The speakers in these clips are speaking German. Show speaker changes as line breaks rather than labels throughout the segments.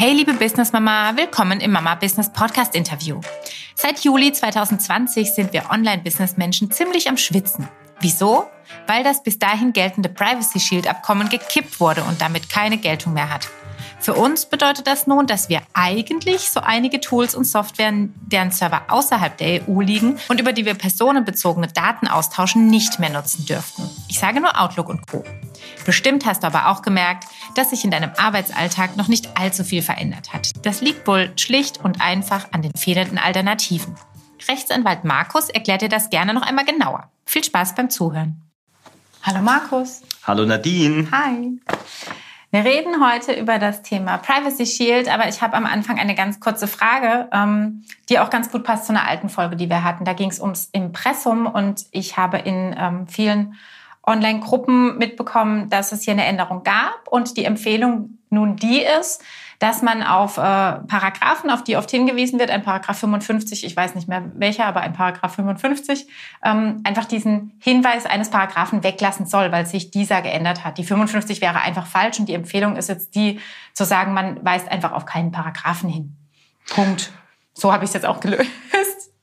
Hey liebe Business Mama, willkommen im Mama Business Podcast Interview. Seit Juli 2020 sind wir Online-Business-Menschen ziemlich am Schwitzen. Wieso? Weil das bis dahin geltende Privacy Shield Abkommen gekippt wurde und damit keine Geltung mehr hat. Für uns bedeutet das nun, dass wir eigentlich so einige Tools und Software, deren Server außerhalb der EU liegen und über die wir personenbezogene Daten austauschen, nicht mehr nutzen dürften. Ich sage nur Outlook und Co. Bestimmt hast du aber auch gemerkt, dass sich in deinem Arbeitsalltag noch nicht allzu viel verändert hat. Das liegt wohl schlicht und einfach an den fehlenden Alternativen. Rechtsanwalt Markus erklärt dir das gerne noch einmal genauer. Viel Spaß beim Zuhören. Hallo Markus.
Hallo Nadine.
Hi. Wir reden heute über das Thema Privacy Shield, aber ich habe am Anfang eine ganz kurze Frage, ähm, die auch ganz gut passt zu einer alten Folge, die wir hatten. Da ging es ums Impressum und ich habe in ähm, vielen Online-Gruppen mitbekommen, dass es hier eine Änderung gab und die Empfehlung nun die ist, dass man auf äh, Paragraphen, auf die oft hingewiesen wird, ein Paragraph 55, ich weiß nicht mehr welcher, aber ein Paragraph 55, ähm, einfach diesen Hinweis eines Paragraphen weglassen soll, weil sich dieser geändert hat. Die 55 wäre einfach falsch und die Empfehlung ist jetzt die, zu sagen, man weist einfach auf keinen Paragraphen hin. Punkt. So habe ich es jetzt auch gelöst.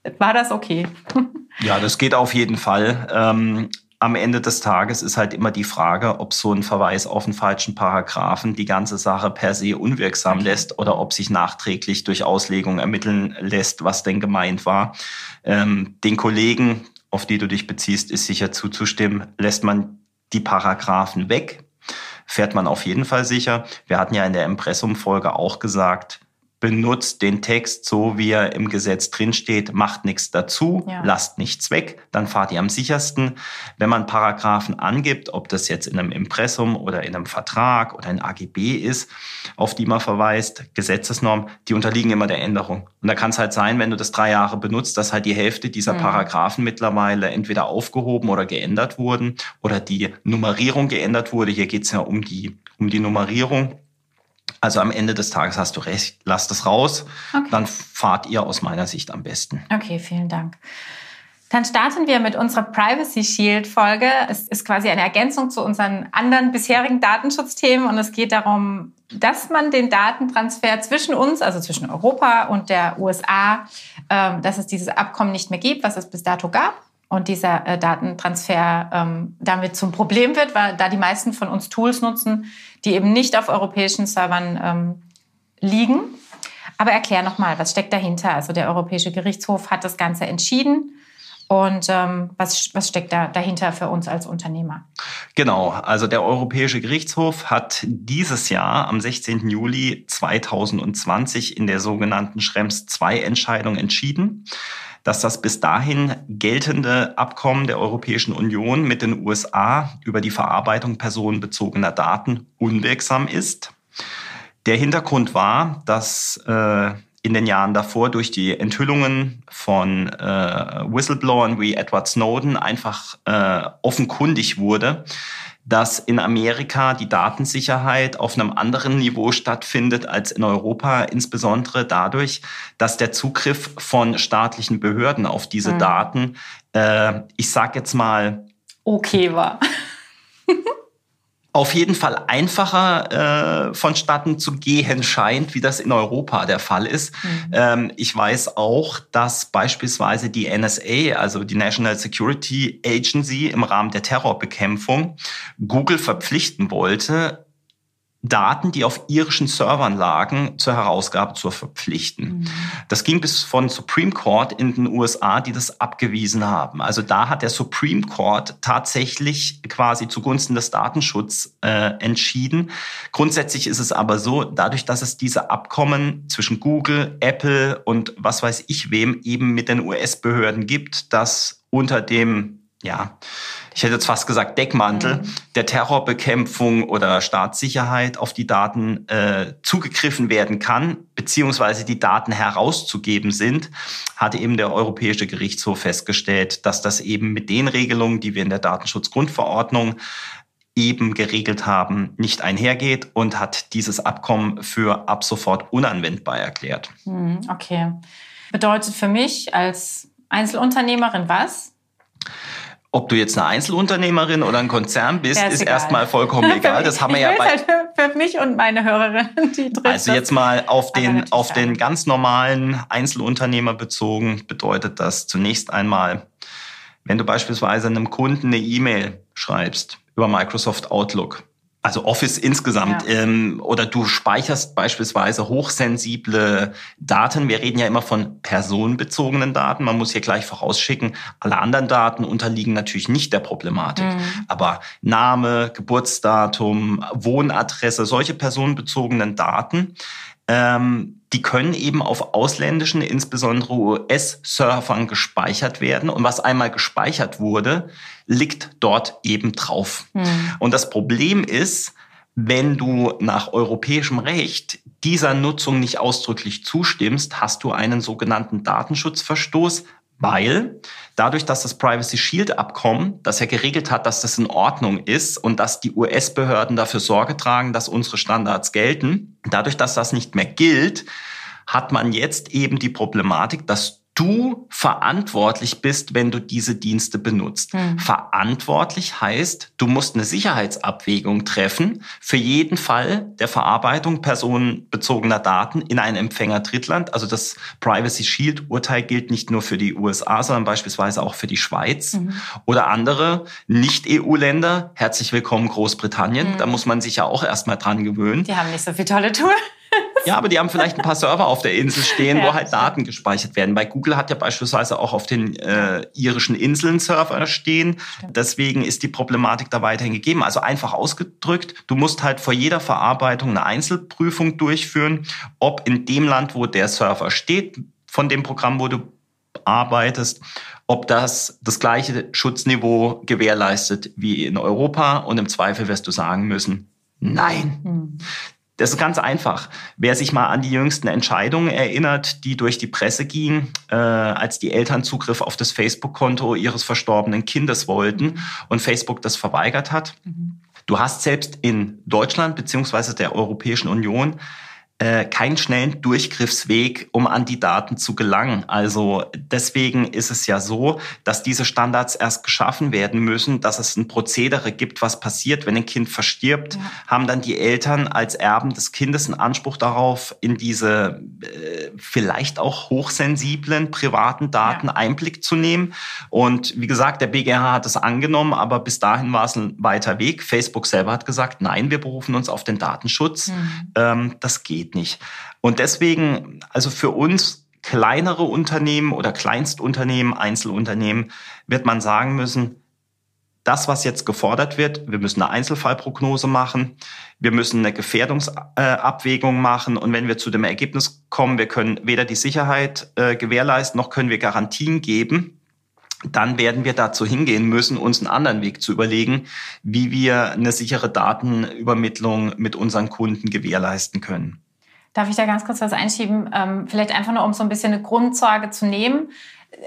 War das okay?
Ja, das geht auf jeden Fall. Ähm, am Ende des Tages ist halt immer die Frage, ob so ein Verweis auf einen falschen Paragraphen die ganze Sache per se unwirksam okay. lässt oder ob sich nachträglich durch Auslegung ermitteln lässt, was denn gemeint war. Ähm, den Kollegen, auf die du dich beziehst, ist sicher zuzustimmen. Lässt man die Paragraphen weg, fährt man auf jeden Fall sicher. Wir hatten ja in der Impressumfolge auch gesagt, benutzt den Text so, wie er im Gesetz drinsteht, macht nichts dazu, ja. lasst nichts weg, dann fahrt ihr am sichersten. Wenn man Paragraphen angibt, ob das jetzt in einem Impressum oder in einem Vertrag oder in AGB ist, auf die man verweist, Gesetzesnorm, die unterliegen immer der Änderung. Und da kann es halt sein, wenn du das drei Jahre benutzt, dass halt die Hälfte dieser mhm. Paragraphen mittlerweile entweder aufgehoben oder geändert wurden oder die Nummerierung geändert wurde. Hier geht es ja um die, um die Nummerierung. Also am Ende des Tages hast du recht, lasst es raus. Okay. Dann fahrt ihr aus meiner Sicht am besten.
Okay, vielen Dank. Dann starten wir mit unserer Privacy Shield Folge. Es ist quasi eine Ergänzung zu unseren anderen bisherigen Datenschutzthemen und es geht darum, dass man den Datentransfer zwischen uns, also zwischen Europa und der USA, ähm, dass es dieses Abkommen nicht mehr gibt, was es bis dato gab und dieser äh, Datentransfer ähm, damit zum Problem wird, weil da die meisten von uns Tools nutzen, die eben nicht auf europäischen Servern ähm, liegen. Aber erklär nochmal, was steckt dahinter? Also der Europäische Gerichtshof hat das Ganze entschieden. Und ähm, was, was steckt da dahinter für uns als Unternehmer?
Genau, also der Europäische Gerichtshof hat dieses Jahr am 16. Juli 2020 in der sogenannten Schrems II-Entscheidung entschieden, dass das bis dahin geltende Abkommen der Europäischen Union mit den USA über die Verarbeitung personenbezogener Daten unwirksam ist. Der Hintergrund war, dass äh, in den Jahren davor durch die Enthüllungen von äh, Whistleblowern wie Edward Snowden einfach äh, offenkundig wurde, dass in Amerika die Datensicherheit auf einem anderen Niveau stattfindet als in Europa, insbesondere dadurch, dass der Zugriff von staatlichen Behörden auf diese mhm. Daten, äh, ich sage jetzt mal,
okay war.
auf jeden Fall einfacher äh, vonstatten zu gehen scheint, wie das in Europa der Fall ist. Mhm. Ähm, ich weiß auch, dass beispielsweise die NSA, also die National Security Agency, im Rahmen der Terrorbekämpfung Google verpflichten wollte, Daten, die auf irischen Servern lagen, zur Herausgabe zu verpflichten. Mhm. Das ging bis von Supreme Court in den USA, die das abgewiesen haben. Also da hat der Supreme Court tatsächlich quasi zugunsten des Datenschutzes äh, entschieden. Grundsätzlich ist es aber so, dadurch, dass es diese Abkommen zwischen Google, Apple und was weiß ich wem eben mit den US-Behörden gibt, dass unter dem ja, ich hätte jetzt fast gesagt Deckmantel mhm. der Terrorbekämpfung oder Staatssicherheit auf die Daten äh, zugegriffen werden kann, beziehungsweise die Daten herauszugeben sind, hatte eben der Europäische Gerichtshof festgestellt, dass das eben mit den Regelungen, die wir in der Datenschutzgrundverordnung eben geregelt haben, nicht einhergeht und hat dieses Abkommen für ab sofort unanwendbar erklärt.
Mhm, okay. Bedeutet für mich als Einzelunternehmerin was?
Ob du jetzt eine Einzelunternehmerin oder ein Konzern bist, ja, ist, ist erstmal vollkommen egal. Das haben wir ja bei
halt für mich und meine Hörerinnen, die
trifft Also jetzt mal auf den auf den ganz normalen Einzelunternehmer bezogen bedeutet das zunächst einmal, wenn du beispielsweise einem Kunden eine E-Mail schreibst über Microsoft Outlook also Office insgesamt, ja. ähm, oder du speicherst beispielsweise hochsensible Daten. Wir reden ja immer von personenbezogenen Daten. Man muss hier gleich vorausschicken, alle anderen Daten unterliegen natürlich nicht der Problematik. Mhm. Aber Name, Geburtsdatum, Wohnadresse, solche personenbezogenen Daten, ähm, die können eben auf ausländischen, insbesondere US-Surfern gespeichert werden. Und was einmal gespeichert wurde, liegt dort eben drauf. Mhm. Und das Problem ist, wenn du nach europäischem Recht dieser Nutzung nicht ausdrücklich zustimmst, hast du einen sogenannten Datenschutzverstoß, weil dadurch, dass das Privacy Shield Abkommen, das ja geregelt hat, dass das in Ordnung ist und dass die US-Behörden dafür Sorge tragen, dass unsere Standards gelten, dadurch, dass das nicht mehr gilt, hat man jetzt eben die Problematik, dass du verantwortlich bist, wenn du diese Dienste benutzt. Mhm. Verantwortlich heißt, du musst eine Sicherheitsabwägung treffen für jeden Fall der Verarbeitung personenbezogener Daten in ein Empfänger Drittland. Also das Privacy Shield Urteil gilt nicht nur für die USA, sondern beispielsweise auch für die Schweiz mhm. oder andere Nicht-EU-Länder. Herzlich willkommen Großbritannien. Mhm. Da muss man sich ja auch erstmal dran gewöhnen.
Die haben nicht so viele tolle Tools.
Ja, aber die haben vielleicht ein paar Server auf der Insel stehen, ja, wo halt Daten gespeichert werden. Bei Google hat ja beispielsweise auch auf den äh, irischen Inseln Server stehen. Stimmt. Deswegen ist die Problematik da weiterhin gegeben. Also einfach ausgedrückt, du musst halt vor jeder Verarbeitung eine Einzelprüfung durchführen, ob in dem Land, wo der Server steht, von dem Programm, wo du arbeitest, ob das das gleiche Schutzniveau gewährleistet wie in Europa. Und im Zweifel wirst du sagen müssen, nein. Mhm. Das ist ganz einfach. Wer sich mal an die jüngsten Entscheidungen erinnert, die durch die Presse gingen, äh, als die Eltern Zugriff auf das Facebook-Konto ihres verstorbenen Kindes wollten und Facebook das verweigert hat. Mhm. Du hast selbst in Deutschland beziehungsweise der Europäischen Union äh, keinen schnellen Durchgriffsweg, um an die Daten zu gelangen. Also deswegen ist es ja so, dass diese Standards erst geschaffen werden müssen, dass es ein Prozedere gibt, was passiert, wenn ein Kind verstirbt, ja. haben dann die Eltern als Erben des Kindes einen Anspruch darauf, in diese äh, vielleicht auch hochsensiblen privaten Daten ja. Einblick zu nehmen. Und wie gesagt, der BGH hat es angenommen, aber bis dahin war es ein weiter Weg. Facebook selber hat gesagt, nein, wir berufen uns auf den Datenschutz. Mhm. Ähm, das geht geht nicht. Und deswegen, also für uns kleinere Unternehmen oder Kleinstunternehmen, Einzelunternehmen, wird man sagen müssen, das, was jetzt gefordert wird, wir müssen eine Einzelfallprognose machen, wir müssen eine Gefährdungsabwägung machen und wenn wir zu dem Ergebnis kommen, wir können weder die Sicherheit äh, gewährleisten, noch können wir Garantien geben, dann werden wir dazu hingehen müssen, uns einen anderen Weg zu überlegen, wie wir eine sichere Datenübermittlung mit unseren Kunden gewährleisten können.
Darf ich da ganz kurz was einschieben? Ähm, vielleicht einfach nur, um so ein bisschen eine Grundsorge zu nehmen.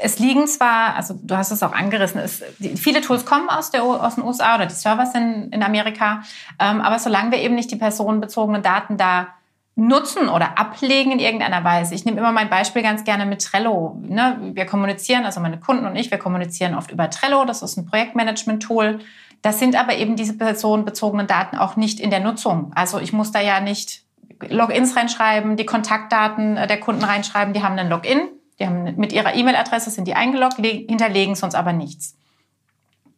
Es liegen zwar, also du hast es auch angerissen, es, die, viele Tools kommen aus, der, aus den USA oder die Servers in, in Amerika, ähm, aber solange wir eben nicht die personenbezogenen Daten da nutzen oder ablegen in irgendeiner Weise. Ich nehme immer mein Beispiel ganz gerne mit Trello. Ne? Wir kommunizieren, also meine Kunden und ich, wir kommunizieren oft über Trello. Das ist ein Projektmanagement-Tool. Das sind aber eben diese personenbezogenen Daten auch nicht in der Nutzung. Also ich muss da ja nicht Logins reinschreiben, die Kontaktdaten äh, der Kunden reinschreiben, die haben einen Login, die haben mit ihrer E-Mail-Adresse sind die eingeloggt, hinterlegen sonst aber nichts.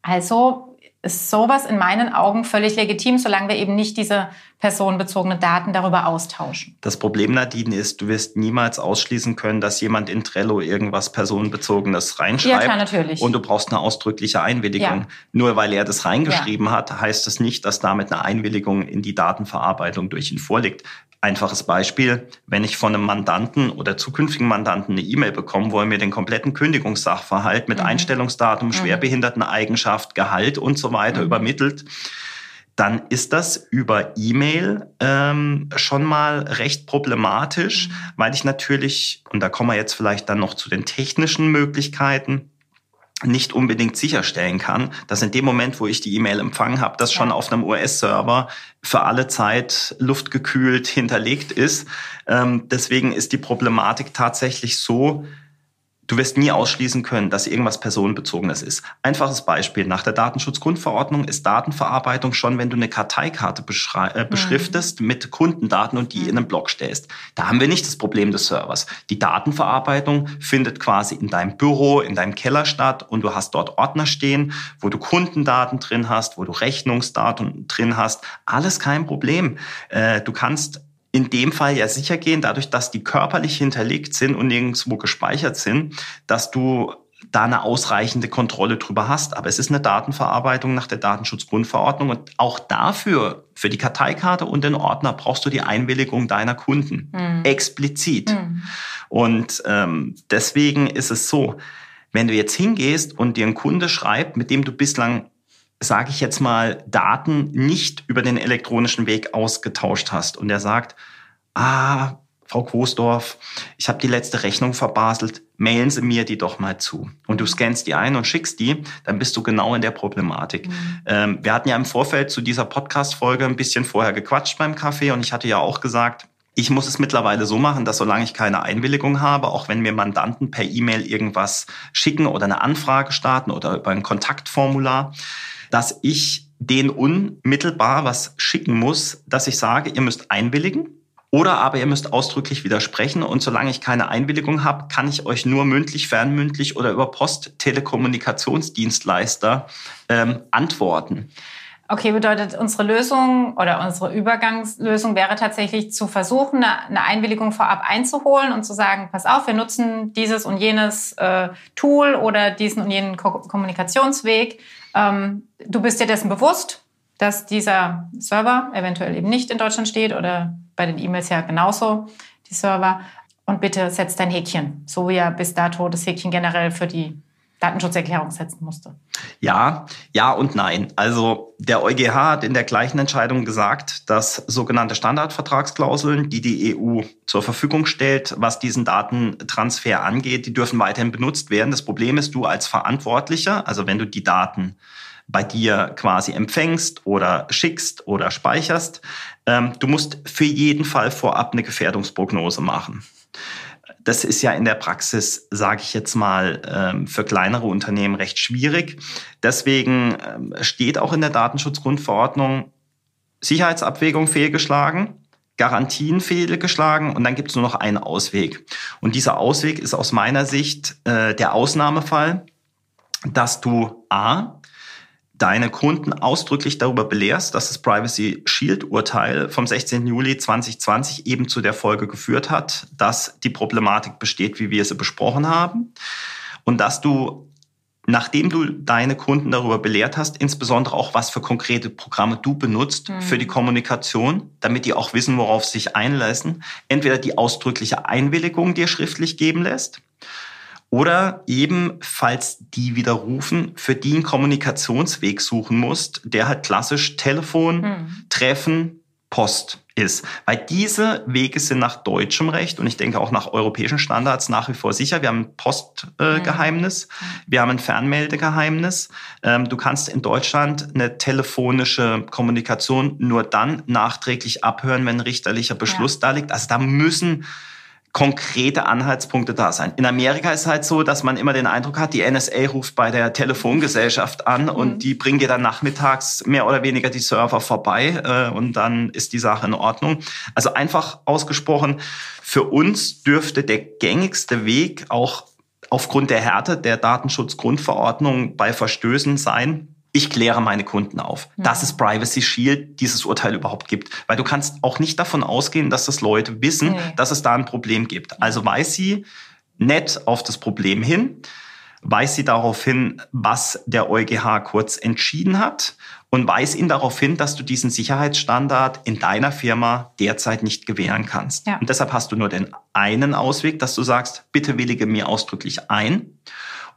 Also ist sowas in meinen Augen völlig legitim, solange wir eben nicht diese personenbezogenen Daten darüber austauschen.
Das Problem, Nadine, ist, du wirst niemals ausschließen können, dass jemand in Trello irgendwas personenbezogenes reinschreibt. Ja, klar, natürlich. Und du brauchst eine ausdrückliche Einwilligung. Ja. Nur weil er das reingeschrieben ja. hat, heißt es das nicht, dass damit eine Einwilligung in die Datenverarbeitung durch ihn vorliegt. Einfaches Beispiel, wenn ich von einem Mandanten oder zukünftigen Mandanten eine E-Mail bekomme, wo er mir den kompletten Kündigungssachverhalt mit mhm. Einstellungsdatum, mhm. Schwerbehinderteneigenschaft, Gehalt und so weiter mhm. übermittelt, dann ist das über E-Mail ähm, schon mal recht problematisch, mhm. weil ich natürlich, und da kommen wir jetzt vielleicht dann noch zu den technischen Möglichkeiten, nicht unbedingt sicherstellen kann, dass in dem Moment, wo ich die E-Mail empfangen habe, das schon auf einem US-Server für alle Zeit luftgekühlt hinterlegt ist. Ähm, deswegen ist die Problematik tatsächlich so, Du wirst nie ausschließen können, dass irgendwas personenbezogenes ist. Einfaches Beispiel. Nach der Datenschutzgrundverordnung ist Datenverarbeitung schon, wenn du eine Karteikarte äh, mhm. beschriftest mit Kundendaten und die mhm. in einem Blog stellst. Da haben wir nicht das Problem des Servers. Die Datenverarbeitung findet quasi in deinem Büro, in deinem Keller statt und du hast dort Ordner stehen, wo du Kundendaten drin hast, wo du Rechnungsdaten drin hast. Alles kein Problem. Äh, du kannst in dem Fall ja sicher gehen, dadurch, dass die körperlich hinterlegt sind und nirgendwo gespeichert sind, dass du da eine ausreichende Kontrolle drüber hast. Aber es ist eine Datenverarbeitung nach der Datenschutzgrundverordnung und auch dafür, für die Karteikarte und den Ordner, brauchst du die Einwilligung deiner Kunden. Mhm. Explizit. Mhm. Und ähm, deswegen ist es so, wenn du jetzt hingehst und dir ein Kunde schreibt, mit dem du bislang sage ich jetzt mal, Daten nicht über den elektronischen Weg ausgetauscht hast und er sagt, ah, Frau Großdorf, ich habe die letzte Rechnung verbaselt, mailen Sie mir die doch mal zu. Und du scannst die ein und schickst die, dann bist du genau in der Problematik. Mhm. Ähm, wir hatten ja im Vorfeld zu dieser Podcast-Folge ein bisschen vorher gequatscht beim Kaffee und ich hatte ja auch gesagt, ich muss es mittlerweile so machen, dass solange ich keine Einwilligung habe, auch wenn mir Mandanten per E-Mail irgendwas schicken oder eine Anfrage starten oder über ein Kontaktformular, dass ich den unmittelbar was schicken muss, dass ich sage, ihr müsst einwilligen. Oder aber ihr müsst ausdrücklich widersprechen. Und solange ich keine Einwilligung habe, kann ich euch nur mündlich, fernmündlich oder über Post-Telekommunikationsdienstleister ähm, antworten.
Okay, bedeutet unsere Lösung oder unsere Übergangslösung wäre tatsächlich zu versuchen, eine Einwilligung vorab einzuholen und zu sagen, pass auf, wir nutzen dieses und jenes äh, Tool oder diesen und jenen Ko Kommunikationsweg. Ähm, du bist dir dessen bewusst, dass dieser Server eventuell eben nicht in Deutschland steht oder bei den E-Mails ja genauso die Server. Und bitte setz dein Häkchen, so wie ja bis dato das Häkchen generell für die Datenschutzerklärung setzen musste.
Ja, ja und nein. Also der EuGH hat in der gleichen Entscheidung gesagt, dass sogenannte Standardvertragsklauseln, die die EU zur Verfügung stellt, was diesen Datentransfer angeht, die dürfen weiterhin benutzt werden. Das Problem ist, du als Verantwortlicher, also wenn du die Daten bei dir quasi empfängst oder schickst oder speicherst, ähm, du musst für jeden Fall vorab eine Gefährdungsprognose machen das ist ja in der Praxis, sage ich jetzt mal, ähm, für kleinere Unternehmen recht schwierig. Deswegen ähm, steht auch in der Datenschutzgrundverordnung Sicherheitsabwägung fehlgeschlagen. Garantien fehlgeschlagen und dann gibt es nur noch einen Ausweg. Und dieser Ausweg ist aus meiner Sicht äh, der Ausnahmefall, dass du A, deine Kunden ausdrücklich darüber belehrst, dass das Privacy Shield Urteil vom 16. Juli 2020 eben zu der Folge geführt hat, dass die Problematik besteht, wie wir sie besprochen haben und dass du nachdem du deine Kunden darüber belehrt hast, insbesondere auch, was für konkrete Programme du benutzt mhm. für die Kommunikation, damit die auch wissen, worauf sie sich einlassen, entweder die ausdrückliche Einwilligung dir schriftlich geben lässt oder eben, falls die widerrufen, für die einen Kommunikationsweg suchen musst, der halt klassisch Telefon, hm. Treffen, Post ist. Weil diese Wege sind nach deutschem Recht und ich denke auch nach europäischen Standards nach wie vor sicher. Wir haben ein Postgeheimnis, äh, hm. wir haben ein Fernmeldegeheimnis. Ähm, du kannst in Deutschland eine telefonische Kommunikation nur dann nachträglich abhören, wenn ein richterlicher Beschluss ja. da liegt. Also da müssen konkrete Anhaltspunkte da sein. In Amerika ist halt so, dass man immer den Eindruck hat, die NSA ruft bei der Telefongesellschaft an mhm. und die bringen dir dann nachmittags mehr oder weniger die Server vorbei äh, und dann ist die Sache in Ordnung. Also einfach ausgesprochen, für uns dürfte der gängigste Weg auch aufgrund der Härte der Datenschutzgrundverordnung bei Verstößen sein, ich kläre meine Kunden auf, mhm. dass es Privacy Shield dieses Urteil überhaupt gibt. Weil du kannst auch nicht davon ausgehen, dass das Leute wissen, nee. dass es da ein Problem gibt. Also weiß sie nett auf das Problem hin, weiß sie darauf hin, was der EuGH kurz entschieden hat und weiß ihn darauf hin, dass du diesen Sicherheitsstandard in deiner Firma derzeit nicht gewähren kannst. Ja. Und deshalb hast du nur den einen Ausweg, dass du sagst, bitte willige mir ausdrücklich ein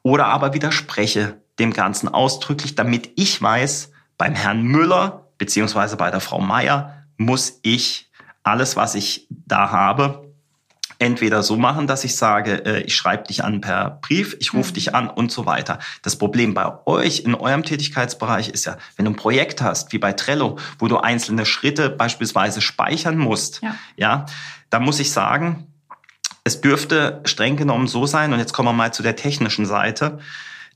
oder aber widerspreche dem Ganzen ausdrücklich, damit ich weiß, beim Herrn Müller beziehungsweise bei der Frau Meier muss ich alles, was ich da habe, entweder so machen, dass ich sage, äh, ich schreibe dich an per Brief, ich rufe mhm. dich an und so weiter. Das Problem bei euch in eurem Tätigkeitsbereich ist ja, wenn du ein Projekt hast, wie bei Trello, wo du einzelne Schritte beispielsweise speichern musst, ja, ja dann muss ich sagen, Es dürfte streng genommen so sein, und jetzt kommen wir mal zu der technischen Seite,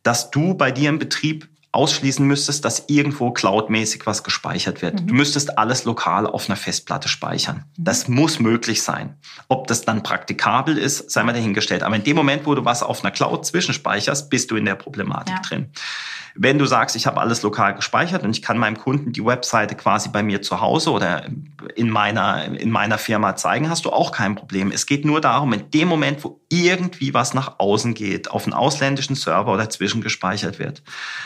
dass du bei dir im Betrieb ausschließen müsstest, dass irgendwo cloudmäßig was gespeichert wird. Mhm. Du müsstest alles lokal auf einer Festplatte speichern. Mhm. Das muss möglich sein. Ob das dann praktikabel ist, sei mal dahingestellt. Aber in dem Moment, wo du was auf einer Cloud zwischenspeicherst, bist du in der Problematik ja. drin. Wenn du sagst, ich habe alles lokal gespeichert und ich kann meinem Kunden die Webseite quasi bei mir zu Hause oder in meiner, in meiner Firma zeigen, hast du auch kein Problem. Es geht nur darum, in dem Moment, wo irgendwie was nach außen geht, auf einen ausländischen Server oder zwischengespeichert wird,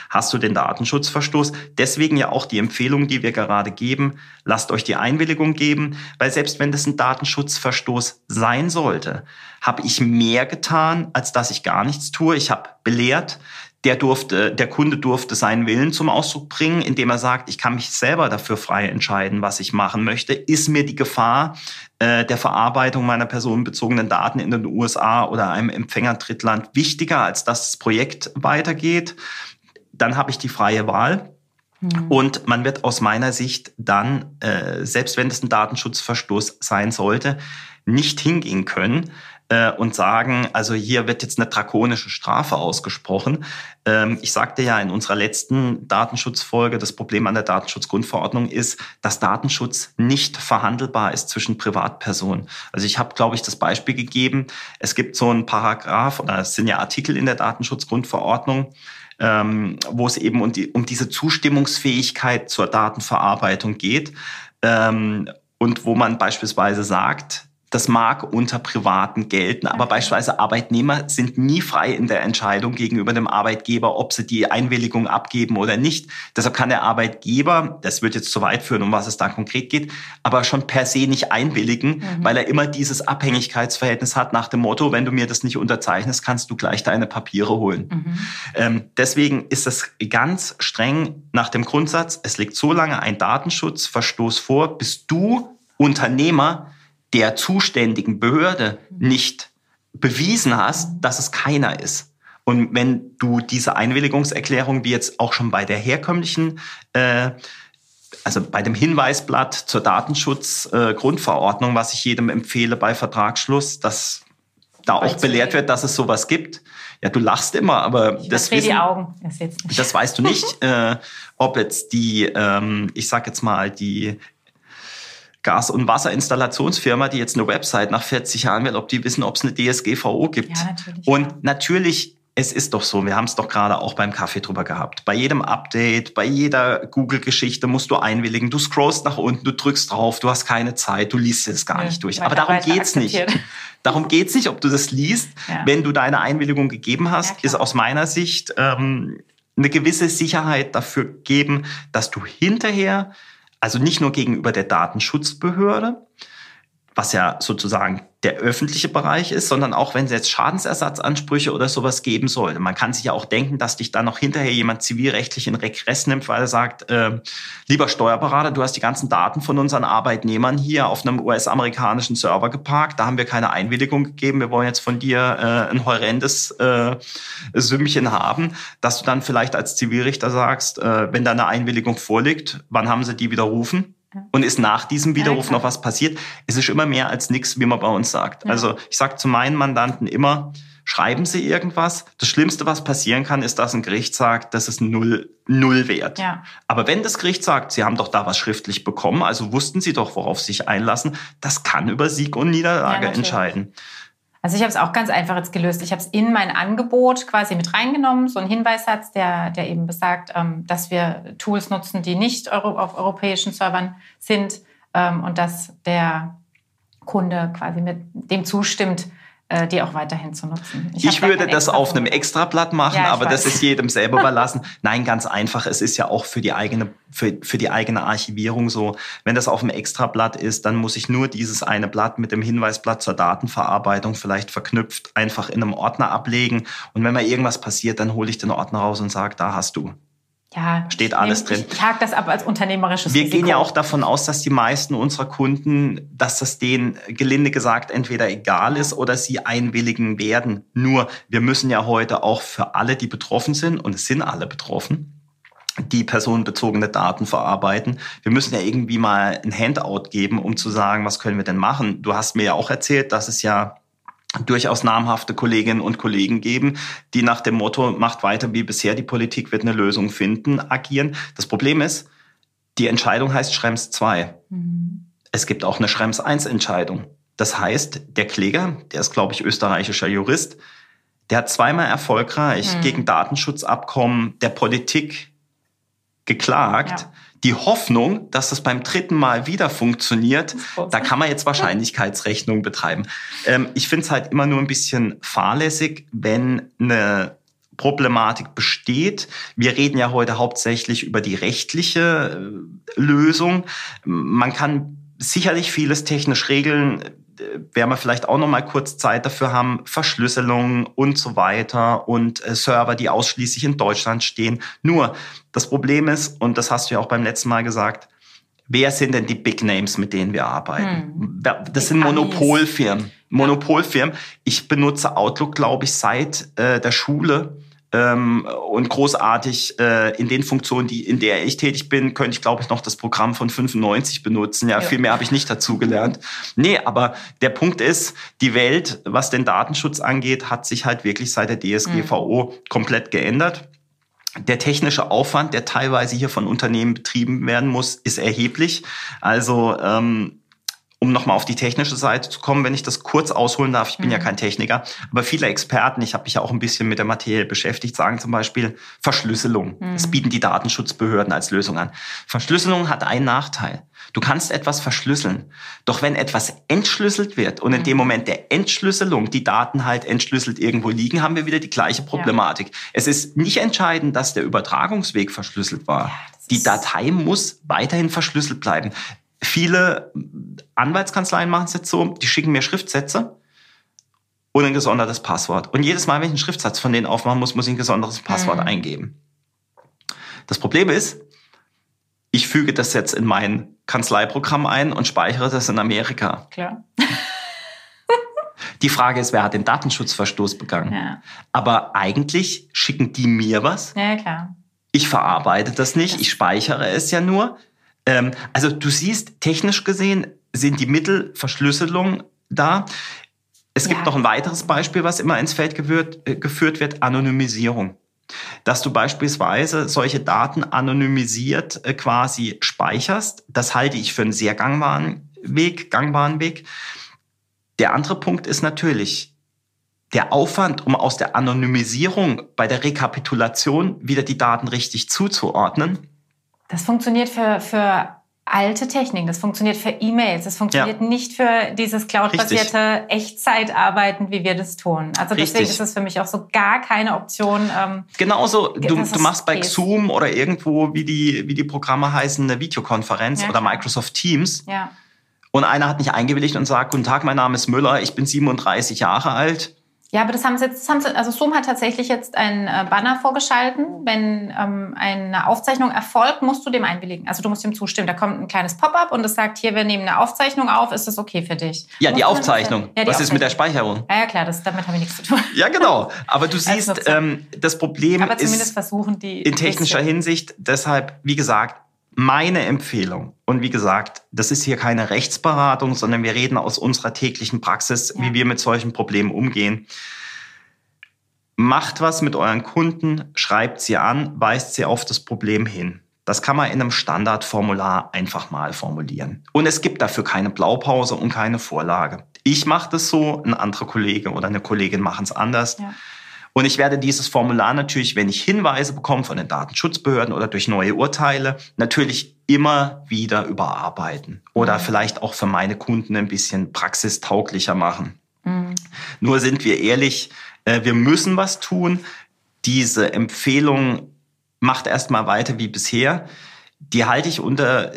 hast du den Datenschutzverstoß. Deswegen ja auch die Empfehlung, die wir gerade geben, lasst euch die Einwilligung geben, weil selbst wenn das ein Datenschutzverstoß sein sollte, habe ich mehr getan, als dass ich gar nichts tue. Ich habe belehrt, der durfte, der Kunde durfte seinen Willen zum Ausdruck bringen, indem er sagt, ich kann mich selber dafür frei entscheiden, was ich machen möchte. Ist mir die Gefahr äh, der Verarbeitung meiner personenbezogenen Daten in den USA oder einem Empfänger-Drittland wichtiger, als dass das Projekt weitergeht? Dann habe ich die freie Wahl. Hm. Und man wird aus meiner Sicht dann, äh, selbst wenn es ein Datenschutzverstoß sein sollte, nicht hingehen können, äh, und sagen, also hier wird jetzt eine drakonische Strafe ausgesprochen. Ähm, ich sagte ja in unserer letzten Datenschutzfolge, das Problem an der Datenschutzgrundverordnung ist, dass Datenschutz nicht verhandelbar ist zwischen Privatpersonen. Also ich habe, glaube ich, das Beispiel gegeben, es gibt so einen Paragraph, oder es sind ja Artikel in der Datenschutzgrundverordnung, ähm, wo es eben um, die, um diese Zustimmungsfähigkeit zur Datenverarbeitung geht. Ähm, und wo man beispielsweise sagt, das mag unter Privaten gelten, aber okay. beispielsweise Arbeitnehmer sind nie frei in der Entscheidung gegenüber dem Arbeitgeber, ob sie die Einwilligung abgeben oder nicht. Deshalb kann der Arbeitgeber, das wird jetzt zu weit führen, um was es da konkret geht, aber schon per se nicht einwilligen, mhm. weil er immer dieses Abhängigkeitsverhältnis hat nach dem Motto, wenn du mir das nicht unterzeichnest, kannst du gleich deine Papiere holen. Mhm. Ähm, deswegen ist es ganz streng nach dem Grundsatz, es liegt so lange ein Datenschutzverstoß vor, bis du Unternehmer der zuständigen Behörde nicht bewiesen hast, dass es keiner ist. Und wenn du diese Einwilligungserklärung, wie jetzt auch schon bei der herkömmlichen, äh, also bei dem Hinweisblatt zur Datenschutzgrundverordnung, äh, was ich jedem empfehle bei Vertragsschluss, dass da auch belehrt wird, dass es sowas gibt. Ja, du lachst immer, aber
ich
das,
wissen, die Augen. Das,
das weißt du nicht, äh, ob jetzt die, ähm, ich sag jetzt mal, die Gas- und Wasserinstallationsfirma, die jetzt eine Website nach 40 Jahren will, ob die wissen, ob es eine DSGVO gibt. Ja, natürlich. Und natürlich, es ist doch so, wir haben es doch gerade auch beim Kaffee drüber gehabt. Bei jedem Update, bei jeder Google-Geschichte musst du einwilligen. Du scrollst nach unten, du drückst drauf, du hast keine Zeit, du liest es gar ja, nicht durch. Aber darum geht's nicht. Darum geht's nicht, ob du das liest. Ja. Wenn du deine Einwilligung gegeben hast, ist aus meiner Sicht ähm, eine gewisse Sicherheit dafür geben, dass du hinterher also nicht nur gegenüber der Datenschutzbehörde, was ja sozusagen der öffentliche Bereich ist, sondern auch wenn es jetzt Schadensersatzansprüche oder sowas geben sollte. Man kann sich ja auch denken, dass dich dann noch hinterher jemand zivilrechtlich in Regress nimmt, weil er sagt, äh, lieber Steuerberater, du hast die ganzen Daten von unseren Arbeitnehmern hier auf einem US-amerikanischen Server geparkt, da haben wir keine Einwilligung gegeben, wir wollen jetzt von dir äh, ein horrendes äh, Sümmchen haben, dass du dann vielleicht als Zivilrichter sagst, äh, wenn da eine Einwilligung vorliegt, wann haben sie die widerrufen? Und ist nach diesem Widerruf ja, noch was passiert? Es ist immer mehr als nichts, wie man bei uns sagt. Ja. Also ich sage zu meinen Mandanten immer, schreiben Sie irgendwas. Das Schlimmste, was passieren kann, ist, dass ein Gericht sagt, das ist null, null wert. Ja. Aber wenn das Gericht sagt, Sie haben doch da was schriftlich bekommen, also wussten Sie doch, worauf Sie sich einlassen, das kann über Sieg und Niederlage entscheiden.
Also ich habe es auch ganz einfach jetzt gelöst. Ich habe es in mein Angebot quasi mit reingenommen, so ein Hinweissatz, der, der eben besagt, ähm, dass wir Tools nutzen, die nicht auf europäischen Servern sind ähm, und dass der Kunde quasi mit dem zustimmt, die auch weiterhin zu nutzen.
Ich, ich würde das auf einem Extrablatt machen, ja, aber weiß. das ist jedem selber überlassen. Nein, ganz einfach. Es ist ja auch für die eigene für, für die eigene Archivierung so. Wenn das auf einem Extrablatt ist, dann muss ich nur dieses eine Blatt mit dem Hinweisblatt zur Datenverarbeitung vielleicht verknüpft einfach in einem Ordner ablegen. Und wenn mal irgendwas passiert, dann hole ich den Ordner raus und sage, da hast du. Ja, steht alles drin.
Ich tag das ab als unternehmerisches
Wir Risiko. gehen ja auch davon aus, dass die meisten unserer Kunden, dass das denen gelinde gesagt entweder egal ist oder sie einwilligen werden. Nur wir müssen ja heute auch für alle, die betroffen sind, und es sind alle betroffen, die personenbezogene Daten verarbeiten. Wir müssen ja irgendwie mal ein Handout geben, um zu sagen, was können wir denn machen? Du hast mir ja auch erzählt, dass es ja durchaus namhafte Kolleginnen und Kollegen geben, die nach dem Motto, macht weiter wie bisher, die Politik wird eine Lösung finden, agieren. Das Problem ist, die Entscheidung heißt Schrems 2. Mhm. Es gibt auch eine Schrems 1 Entscheidung. Das heißt, der Kläger, der ist, glaube ich, österreichischer Jurist, der hat zweimal erfolgreich mhm. gegen Datenschutzabkommen der Politik geklagt. Ja. Die Hoffnung, dass das beim dritten Mal wieder funktioniert, da kann man jetzt Wahrscheinlichkeitsrechnung betreiben. Ähm, ich finde es halt immer nur ein bisschen fahrlässig, wenn eine Problematik besteht. Wir reden ja heute hauptsächlich über die rechtliche äh, Lösung. Man kann sicherlich vieles technisch regeln werden wir vielleicht auch noch mal kurz Zeit dafür haben, Verschlüsselung und so weiter und äh, Server, die ausschließlich in Deutschland stehen. Nur das Problem ist, und das hast du ja auch beim letzten Mal gesagt, wer sind denn die Big Names, mit denen wir arbeiten? Hm. Das sind Monopolfirmen. Monopolfirmen. Ich benutze Outlook, glaube ich, seit äh, der Schule ähm, und großartig äh, in den Funktionen, die in der ich tätig bin, könnte ich glaube ich noch das Programm von 95 benutzen. Ja, ja. viel mehr habe ich nicht dazu gelernt. Nee, aber der Punkt ist, die Welt, was den Datenschutz angeht, hat sich halt wirklich seit der DSGVO mhm. komplett geändert. Der technische Aufwand, der teilweise hier von Unternehmen betrieben werden muss, ist erheblich. Also ähm, um nochmal auf die technische Seite zu kommen, wenn ich das kurz ausholen darf, ich bin mhm. ja kein Techniker, aber viele Experten, ich habe mich ja auch ein bisschen mit der Materie beschäftigt, sagen zum Beispiel Verschlüsselung. Mhm. Das bieten die Datenschutzbehörden als Lösung an. Verschlüsselung hat einen Nachteil. Du kannst etwas verschlüsseln. Doch wenn etwas entschlüsselt wird und in dem mhm. Moment der Entschlüsselung die Daten halt entschlüsselt irgendwo liegen, haben wir wieder die gleiche Problematik. Ja. Es ist nicht entscheidend, dass der Übertragungsweg verschlüsselt war. Ja, die Datei muss weiterhin verschlüsselt bleiben. Viele Anwaltskanzleien machen es jetzt so, die schicken mir Schriftsätze und ein gesondertes Passwort. Und jedes Mal, wenn ich einen Schriftsatz von denen aufmachen muss, muss ich ein gesondertes Passwort mhm. eingeben. Das Problem ist, ich füge das jetzt in mein Kanzleiprogramm ein und speichere das in Amerika.
Klar.
Die Frage ist, wer hat den Datenschutzverstoß begangen? Ja. Aber eigentlich schicken die mir was.
Ja, klar.
Ich verarbeite das nicht, ich speichere es ja nur. Ähm, also du siehst, technisch gesehen sind die Mittelverschlüsselung da. Es gibt ja. noch ein weiteres Beispiel, was immer ins Feld geführt, äh, geführt wird, Anonymisierung. Dass du beispielsweise solche Daten anonymisiert äh, quasi speicherst, das halte ich für einen sehr gangbaren Weg, gangbaren Weg. Der andere Punkt ist natürlich, der Aufwand, um aus der Anonymisierung bei der Rekapitulation wieder die Daten richtig zuzuordnen,
das funktioniert für, für alte Techniken, das funktioniert für E-Mails, das funktioniert ja. nicht für dieses cloudbasierte Echtzeitarbeiten, wie wir das tun. Also Richtig. deswegen ist es für mich auch so gar keine Option.
Ähm, Genauso, du, du machst bei Zoom oder irgendwo, wie die, wie die Programme heißen, eine Videokonferenz ja, oder Microsoft Teams.
Ja.
Und einer hat nicht eingewilligt und sagt, guten Tag, mein Name ist Müller, ich bin 37 Jahre alt.
Ja, aber das haben sie jetzt, haben sie, also Zoom hat tatsächlich jetzt ein äh, Banner vorgeschalten. Wenn ähm, eine Aufzeichnung erfolgt, musst du dem einwilligen. Also du musst dem zustimmen. Da kommt ein kleines Pop-up und es sagt, hier, wir nehmen eine Aufzeichnung auf, ist das okay für dich?
Ja, die Aufzeichnung. Ja, die Was Aufzeichnung. ist mit der Speicherung?
Ja, ja klar, das, damit habe ich nichts zu tun.
Ja, genau. Aber du siehst, ähm, das Problem
aber zumindest ist versuchen die
in technischer Hinsicht. Deshalb, wie gesagt, meine Empfehlung, und wie gesagt, das ist hier keine Rechtsberatung, sondern wir reden aus unserer täglichen Praxis, ja. wie wir mit solchen Problemen umgehen. Macht was mit euren Kunden, schreibt sie an, weist sie auf das Problem hin. Das kann man in einem Standardformular einfach mal formulieren. Und es gibt dafür keine Blaupause und keine Vorlage. Ich mache das so, ein anderer Kollege oder eine Kollegin machen es anders. Ja. Und ich werde dieses Formular natürlich, wenn ich Hinweise bekomme von den Datenschutzbehörden oder durch neue Urteile, natürlich immer wieder überarbeiten oder mhm. vielleicht auch für meine Kunden ein bisschen praxistauglicher machen. Mhm. Nur sind wir ehrlich, äh, wir müssen was tun. Diese Empfehlung macht erstmal weiter wie bisher. Die halte ich unter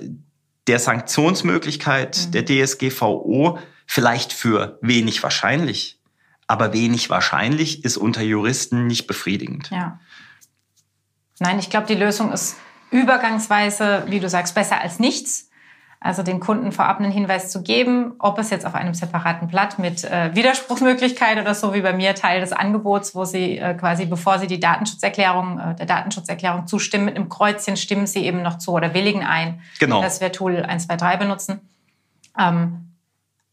der Sanktionsmöglichkeit mhm. der DSGVO vielleicht für wenig wahrscheinlich aber wenig wahrscheinlich ist unter Juristen nicht befriedigend.
Ja. Nein, ich glaube, die Lösung ist übergangsweise, wie du sagst, besser als nichts. Also den Kunden vorab einen Hinweis zu geben, ob es jetzt auf einem separaten Blatt mit äh, Widerspruchsmöglichkeit oder so wie bei mir Teil des Angebots, wo sie äh, quasi, bevor sie die Datenschutzerklärung, äh, der Datenschutzerklärung zustimmen, mit einem Kreuzchen stimmen sie eben noch zu oder willigen ein,
genau.
dass wir Tool 123 benutzen. Ähm,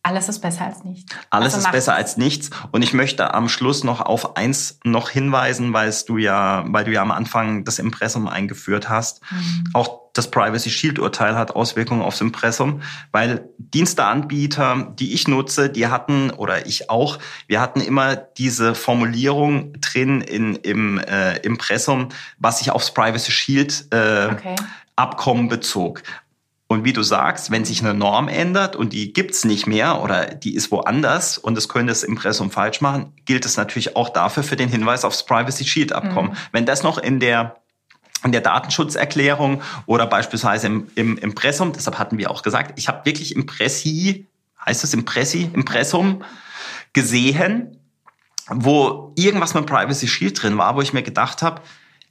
alles ist besser als nichts.
Alles also ist besser als nichts. Und ich möchte am Schluss noch auf eins noch hinweisen, weil du ja, weil du ja am Anfang das Impressum eingeführt hast. Mhm. Auch das Privacy Shield Urteil hat Auswirkungen aufs Impressum, weil Diensteanbieter, die ich nutze, die hatten oder ich auch, wir hatten immer diese Formulierung drin in, im äh, Impressum, was sich aufs Privacy Shield äh, okay. Abkommen bezog. Und wie du sagst, wenn sich eine Norm ändert und die gibt's nicht mehr oder die ist woanders und es könnte das Impressum falsch machen, gilt es natürlich auch dafür für den Hinweis aufs Privacy Shield Abkommen. Mhm. Wenn das noch in der in der Datenschutzerklärung oder beispielsweise im, im Impressum, deshalb hatten wir auch gesagt, ich habe wirklich Impressi, heißt es Impressi, Impressum gesehen, wo irgendwas mit Privacy Shield drin war, wo ich mir gedacht habe,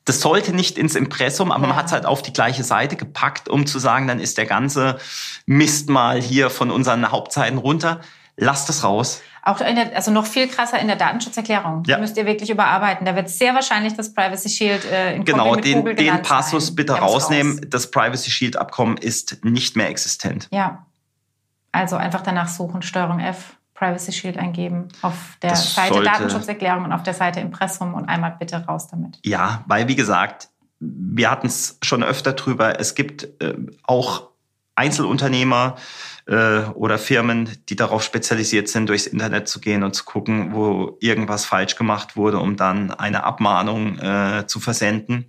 das sollte nicht ins Impressum, aber man hat es halt auf die gleiche Seite gepackt, um zu sagen, dann ist der ganze Mist mal hier von unseren Hauptseiten runter. Lasst es raus.
Auch der, also noch viel krasser in der Datenschutzerklärung. Ja. Die müsst ihr wirklich überarbeiten. Da wird sehr wahrscheinlich das Privacy Shield äh, in
Genau,
mit
den,
Google
den Passus sein. bitte rausnehmen. Raus. Das Privacy Shield Abkommen ist nicht mehr existent.
Ja. Also einfach danach suchen, Steuerung F. Privacy Shield eingeben auf der das Seite Datenschutzerklärung und auf der Seite Impressum und einmal bitte raus damit.
Ja, weil wie gesagt, wir hatten es schon öfter drüber. Es gibt äh, auch Einzelunternehmer äh, oder Firmen, die darauf spezialisiert sind, durchs Internet zu gehen und zu gucken, wo irgendwas falsch gemacht wurde, um dann eine Abmahnung äh, zu versenden.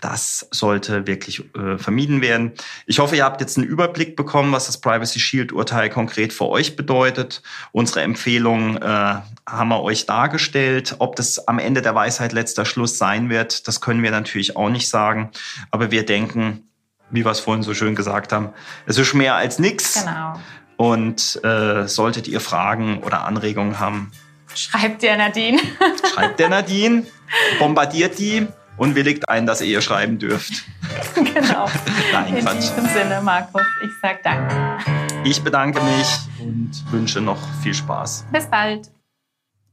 Das sollte wirklich äh, vermieden werden. Ich hoffe, ihr habt jetzt einen Überblick bekommen, was das Privacy Shield Urteil konkret für euch bedeutet. Unsere Empfehlungen äh, haben wir euch dargestellt. Ob das am Ende der Weisheit letzter Schluss sein wird, das können wir natürlich auch nicht sagen. Aber wir denken, wie wir es vorhin so schön gesagt haben, es ist mehr als nichts.
Genau.
Und äh, solltet ihr Fragen oder Anregungen haben,
schreibt der Nadine.
schreibt der Nadine, bombardiert die und willigt ein, dass ihr ihr schreiben dürft.
genau. Nein, In Quatsch. diesem Sinne, Markus, ich sag danke.
Ich bedanke mich und wünsche noch viel Spaß.
Bis bald.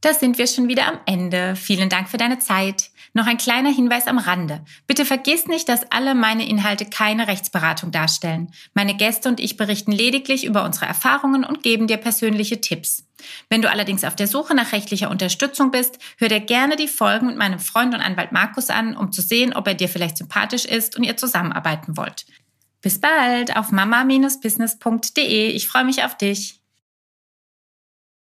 Da sind wir schon wieder am Ende. Vielen Dank für deine Zeit. Noch ein kleiner Hinweis am Rande. Bitte vergiss nicht, dass alle meine Inhalte keine Rechtsberatung darstellen. Meine Gäste und ich berichten lediglich über unsere Erfahrungen und geben dir persönliche Tipps. Wenn du allerdings auf der Suche nach rechtlicher Unterstützung bist, hör dir gerne die Folgen mit meinem Freund und Anwalt Markus an, um zu sehen, ob er dir vielleicht sympathisch ist und ihr zusammenarbeiten wollt. Bis bald auf mama-business.de. Ich freue mich auf dich.